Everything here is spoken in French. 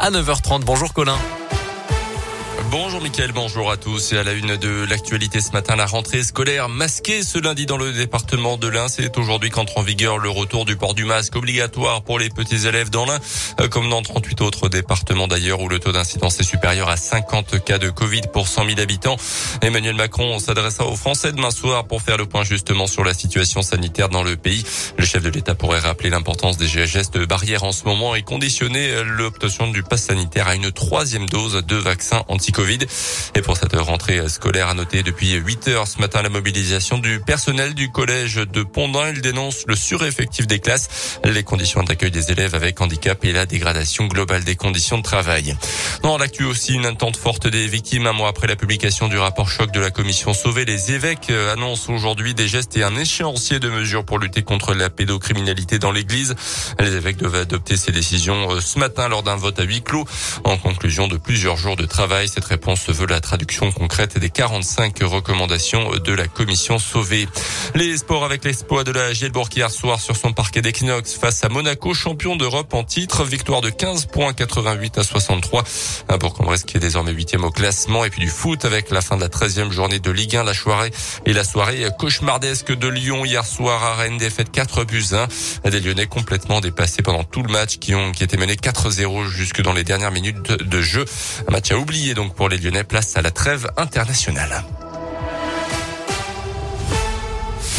à 9h30. Bonjour Colin. Bonjour Mickaël, bonjour à tous. Et à la une de l'actualité ce matin, la rentrée scolaire masquée ce lundi dans le département de l'Ain. C'est aujourd'hui qu'entre en vigueur le retour du port du masque obligatoire pour les petits élèves dans l'Ain, euh, comme dans 38 autres départements d'ailleurs où le taux d'incidence est supérieur à 50 cas de Covid pour 100 000 habitants. Emmanuel Macron s'adressa aux Français demain soir pour faire le point justement sur la situation sanitaire dans le pays. Le chef de l'État pourrait rappeler l'importance des gestes barrières en ce moment et conditionner l'obtention du pass sanitaire à une troisième dose de vaccin anti Covid. Et pour cette rentrée scolaire, à noter depuis 8 heures ce matin la mobilisation du personnel du collège de Pondin. Il dénonce le sureffectif des classes, les conditions d'accueil des élèves avec handicap et la dégradation globale des conditions de travail. Dans l'actu aussi, une attente forte des victimes un mois après la publication du rapport choc de la commission Sauver. Les évêques annoncent aujourd'hui des gestes et un échéancier de mesures pour lutter contre la pédocriminalité dans l'église. Les évêques devaient adopter ces décisions ce matin lors d'un vote à huis clos en conclusion de plusieurs jours de travail. Cette réponse veut la traduction concrète des 45 recommandations de la commission Sauvé. Les sports avec l'exploit de la Gielbourg hier soir sur son parquet d'Equinox face à Monaco, champion d'Europe en titre, victoire de 15 points 88 à 63. Un Bourg-en-Bresse qui est désormais huitième au classement et puis du foot avec la fin de la 13e journée de Ligue 1, la soirée et la soirée cauchemardesque de Lyon hier soir à Rennes, défaite 4 buts 1. Des Lyonnais complètement dépassés pendant tout le match qui ont qui étaient menés 4-0 jusque dans les dernières minutes de jeu. Un match à oublier donc pour les Lyonnais, place à la trêve internationale.